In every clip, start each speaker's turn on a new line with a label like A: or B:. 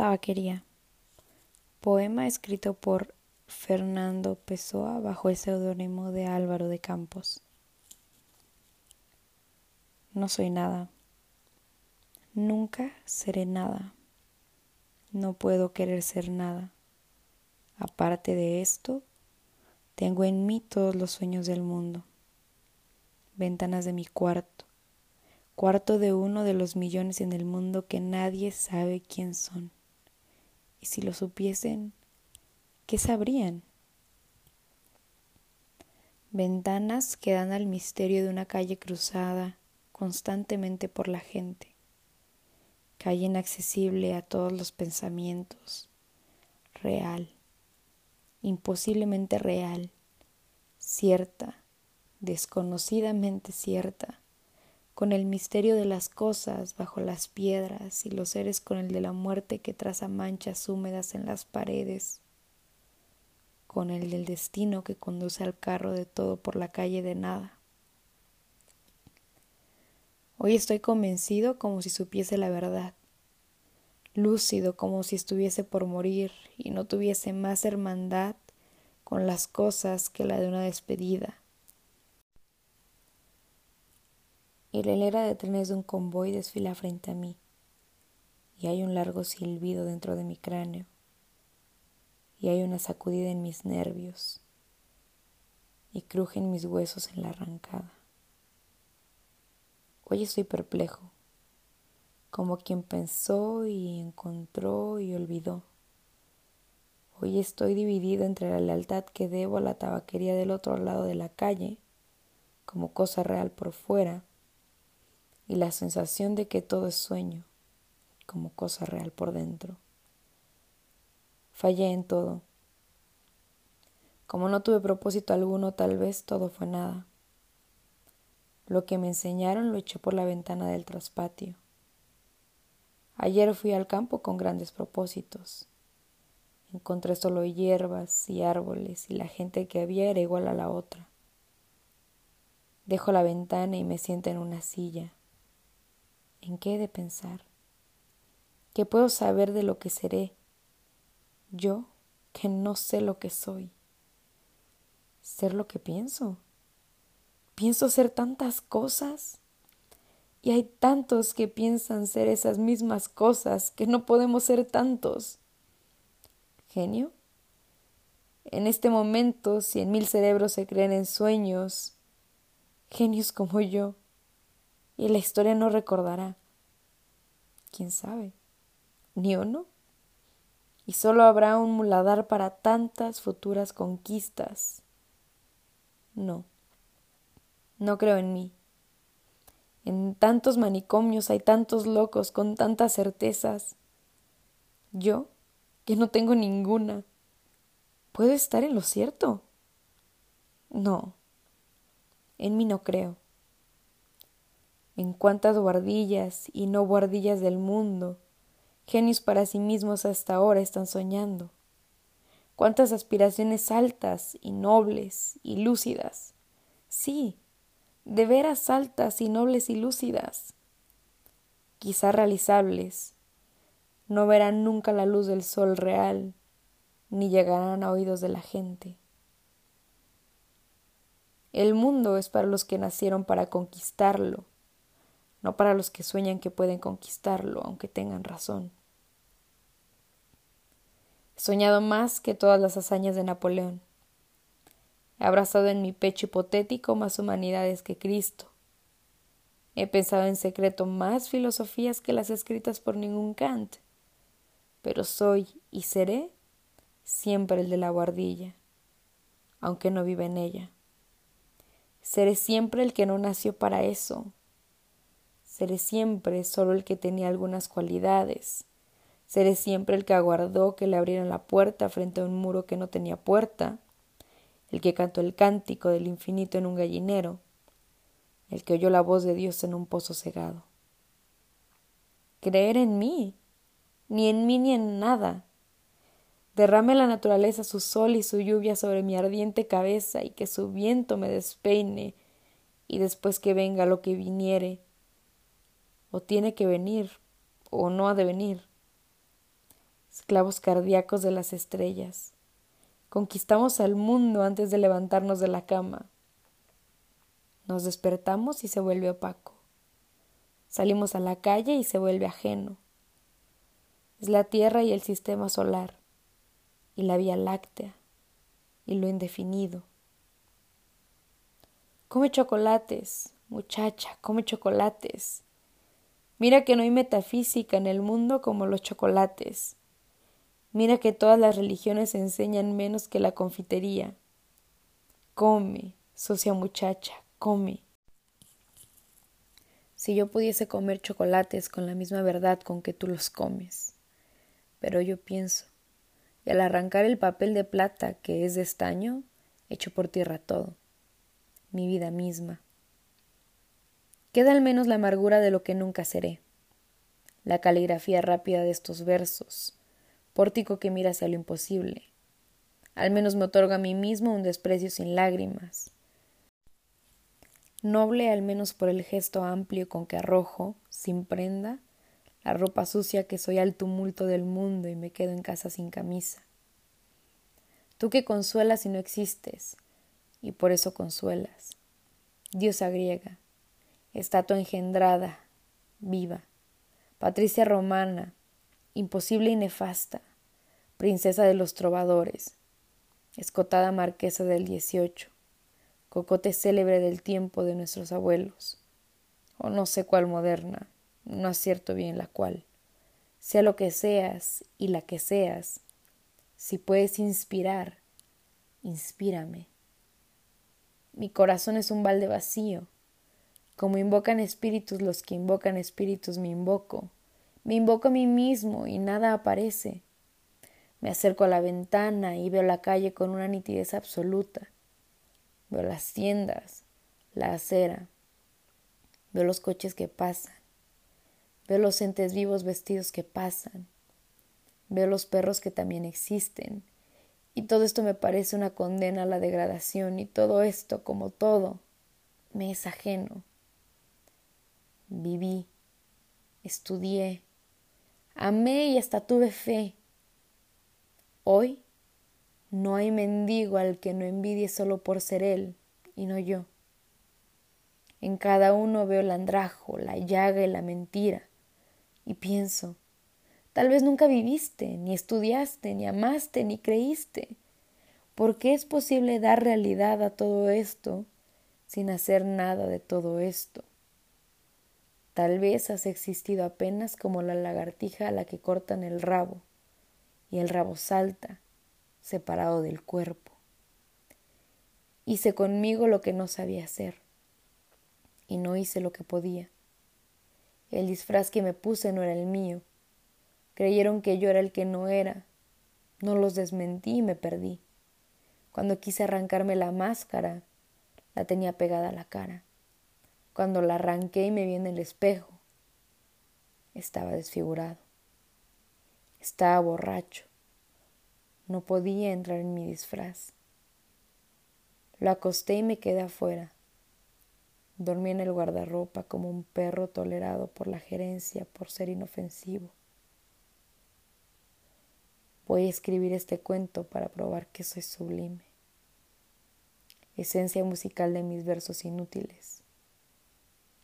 A: Tabaquería. Poema escrito por Fernando Pessoa bajo el seudónimo de Álvaro de Campos. No soy nada. Nunca seré nada. No puedo querer ser nada. Aparte de esto, tengo en mí todos los sueños del mundo. Ventanas de mi cuarto. Cuarto de uno de los millones en el mundo que nadie sabe quién son. Y si lo supiesen, ¿qué sabrían? Ventanas que dan al misterio de una calle cruzada constantemente por la gente, calle inaccesible a todos los pensamientos, real, imposiblemente real, cierta, desconocidamente cierta, con el misterio de las cosas bajo las piedras y los seres con el de la muerte que traza manchas húmedas en las paredes, con el del destino que conduce al carro de todo por la calle de nada. Hoy estoy convencido como si supiese la verdad, lúcido como si estuviese por morir y no tuviese más hermandad con las cosas que la de una despedida y la hilera de trenes de un convoy desfila frente a mí, y hay un largo silbido dentro de mi cráneo, y hay una sacudida en mis nervios, y crujen mis huesos en la arrancada. Hoy estoy perplejo, como quien pensó y encontró y olvidó. Hoy estoy dividido entre la lealtad que debo a la tabaquería del otro lado de la calle, como cosa real por fuera, y la sensación de que todo es sueño, como cosa real por dentro. Fallé en todo. Como no tuve propósito alguno, tal vez todo fue nada. Lo que me enseñaron lo eché por la ventana del traspatio. Ayer fui al campo con grandes propósitos. Encontré solo hierbas y árboles y la gente que había era igual a la otra. Dejo la ventana y me siento en una silla. ¿En qué he de pensar? ¿Qué puedo saber de lo que seré? Yo que no sé lo que soy. Ser lo que pienso. Pienso ser tantas cosas. Y hay tantos que piensan ser esas mismas cosas que no podemos ser tantos. ¿Genio? En este momento, cien mil cerebros se creen en sueños, genios como yo, y la historia no recordará. ¿Quién sabe? ¿Ni uno? Y solo habrá un muladar para tantas futuras conquistas. No, no creo en mí. En tantos manicomios hay tantos locos con tantas certezas. Yo, que no tengo ninguna, ¿puedo estar en lo cierto? No, en mí no creo en cuántas guardillas y no guardillas del mundo, genios para sí mismos hasta ahora están soñando, cuántas aspiraciones altas y nobles y lúcidas, sí, de veras altas y nobles y lúcidas, quizá realizables, no verán nunca la luz del sol real, ni llegarán a oídos de la gente. El mundo es para los que nacieron para conquistarlo, no para los que sueñan que pueden conquistarlo, aunque tengan razón. He soñado más que todas las hazañas de Napoleón. He abrazado en mi pecho hipotético más humanidades que Cristo. He pensado en secreto más filosofías que las escritas por ningún Kant. Pero soy y seré siempre el de la guardilla, aunque no vive en ella. Seré siempre el que no nació para eso, Seré siempre solo el que tenía algunas cualidades. Seré siempre el que aguardó que le abrieran la puerta frente a un muro que no tenía puerta, el que cantó el cántico del infinito en un gallinero, el que oyó la voz de Dios en un pozo cegado. Creer en mí, ni en mí ni en nada. Derrame la naturaleza su sol y su lluvia sobre mi ardiente cabeza y que su viento me despeine y después que venga lo que viniere, o tiene que venir, o no ha de venir. esclavos cardíacos de las estrellas. Conquistamos al mundo antes de levantarnos de la cama. Nos despertamos y se vuelve opaco. Salimos a la calle y se vuelve ajeno. Es la Tierra y el sistema solar, y la Vía Láctea, y lo indefinido. Come chocolates, muchacha, come chocolates. Mira que no hay metafísica en el mundo como los chocolates. Mira que todas las religiones enseñan menos que la confitería. Come, socia muchacha, come. Si yo pudiese comer chocolates con la misma verdad con que tú los comes. Pero yo pienso, y al arrancar el papel de plata que es de estaño, echo por tierra todo, mi vida misma. Queda al menos la amargura de lo que nunca seré, la caligrafía rápida de estos versos, pórtico que mira hacia lo imposible. Al menos me otorga a mí mismo un desprecio sin lágrimas. Noble al menos por el gesto amplio con que arrojo, sin prenda, la ropa sucia que soy al tumulto del mundo y me quedo en casa sin camisa. Tú que consuelas y no existes, y por eso consuelas. Diosa griega, estatua engendrada, viva, Patricia romana, imposible y nefasta, princesa de los trovadores, escotada marquesa del dieciocho, cocote célebre del tiempo de nuestros abuelos, o no sé cuál moderna, no acierto bien la cual. Sea lo que seas y la que seas, si puedes inspirar, inspírame. Mi corazón es un balde vacío. Como invocan espíritus los que invocan espíritus, me invoco. Me invoco a mí mismo y nada aparece. Me acerco a la ventana y veo la calle con una nitidez absoluta. Veo las tiendas, la acera, veo los coches que pasan, veo los entes vivos vestidos que pasan, veo los perros que también existen, y todo esto me parece una condena a la degradación, y todo esto, como todo, me es ajeno. Viví, estudié, amé y hasta tuve fe Hoy no hay mendigo al que no envidie solo por ser él y no yo. En cada uno veo el andrajo, la llaga y la mentira, y pienso, tal vez nunca viviste, ni estudiaste, ni amaste, ni creíste. ¿Por qué es posible dar realidad a todo esto sin hacer nada de todo esto? Tal vez has existido apenas como la lagartija a la que cortan el rabo y el rabo salta, separado del cuerpo. Hice conmigo lo que no sabía hacer y no hice lo que podía. El disfraz que me puse no era el mío. Creyeron que yo era el que no era. No los desmentí y me perdí. Cuando quise arrancarme la máscara, la tenía pegada a la cara. Cuando la arranqué y me vi en el espejo, estaba desfigurado. Estaba borracho. No podía entrar en mi disfraz. Lo acosté y me quedé afuera. Dormí en el guardarropa como un perro tolerado por la gerencia por ser inofensivo. Voy a escribir este cuento para probar que soy sublime. Esencia musical de mis versos inútiles.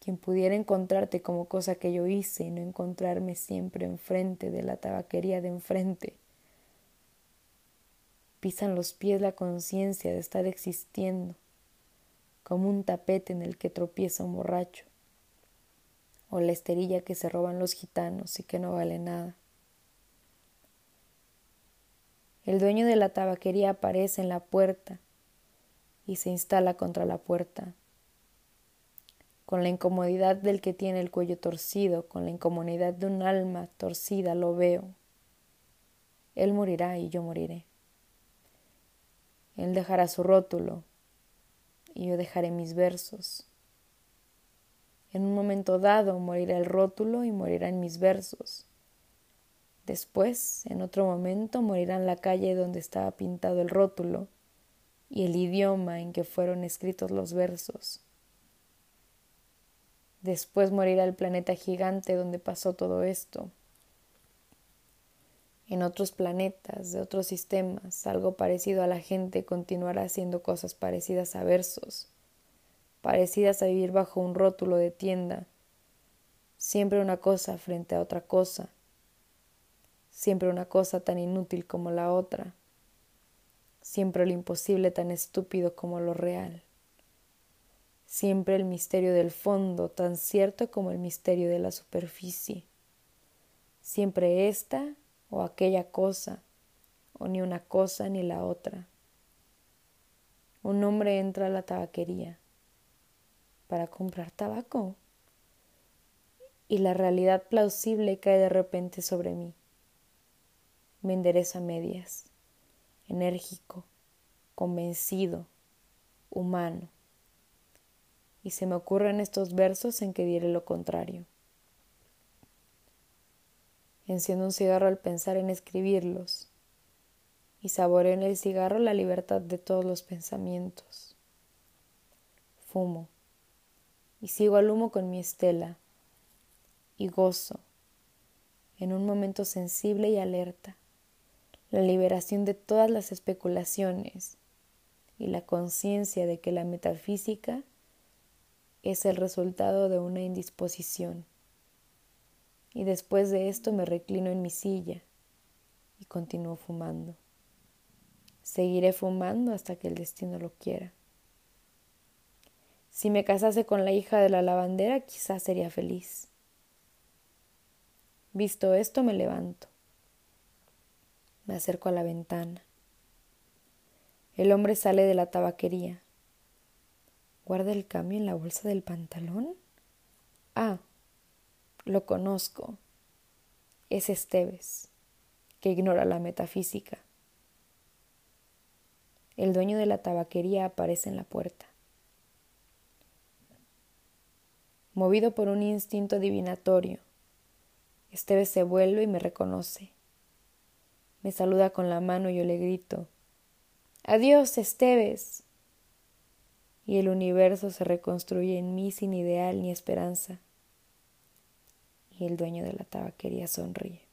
A: Quien pudiera encontrarte como cosa que yo hice y no encontrarme siempre enfrente de la tabaquería de enfrente. Pisan los pies la conciencia de estar existiendo, como un tapete en el que tropieza un borracho, o la esterilla que se roban los gitanos y que no vale nada. El dueño de la tabaquería aparece en la puerta y se instala contra la puerta con la incomodidad del que tiene el cuello torcido, con la incomodidad de un alma torcida, lo veo. Él morirá y yo moriré. Él dejará su rótulo y yo dejaré mis versos. En un momento dado morirá el rótulo y morirán mis versos. Después, en otro momento, morirá en la calle donde estaba pintado el rótulo y el idioma en que fueron escritos los versos. Después morirá el planeta gigante donde pasó todo esto. en otros planetas, de otros sistemas, algo parecido a la gente continuará haciendo cosas parecidas a versos, parecidas a vivir bajo un rótulo de tienda, siempre una cosa frente a otra cosa, siempre una cosa tan inútil como la otra, siempre lo imposible tan estúpido como lo real, siempre el misterio del fondo tan cierto como el misterio de la superficie, siempre esta o aquella cosa, o ni una cosa ni la otra. Un hombre entra a la tabaquería para comprar tabaco y la realidad plausible cae de repente sobre mí. Me enderezo a medias, enérgico, convencido, humano. Y se me ocurren estos versos en que diré lo contrario. Enciendo un cigarro al pensar en escribirlos y saboreo en el cigarro la libertad de todos los pensamientos. Fumo y sigo al humo con mi estela y gozo en un momento sensible y alerta la liberación de todas las especulaciones y la conciencia de que la metafísica es el resultado de una indisposición y después de esto me reclino en mi silla y continúo fumando. Seguiré fumando hasta que el destino lo quiera. Si me casase con la hija de la lavandera, quizás sería feliz. Visto esto, me levanto. Me acerco a la ventana. El hombre sale de la tabaquería. ¿Guarda el cambio en la bolsa del pantalón? Ah, lo conozco. Es Esteves, que ignora la metafísica. El dueño de la tabaquería aparece en la puerta. Movido por un instinto adivinatorio, Esteves se vuelve y me reconoce. Me saluda con la mano y yo le grito Adiós, Esteves. Y el universo se reconstruye en mí sin ideal ni esperanza y el dueño de la tabaquería sonríe.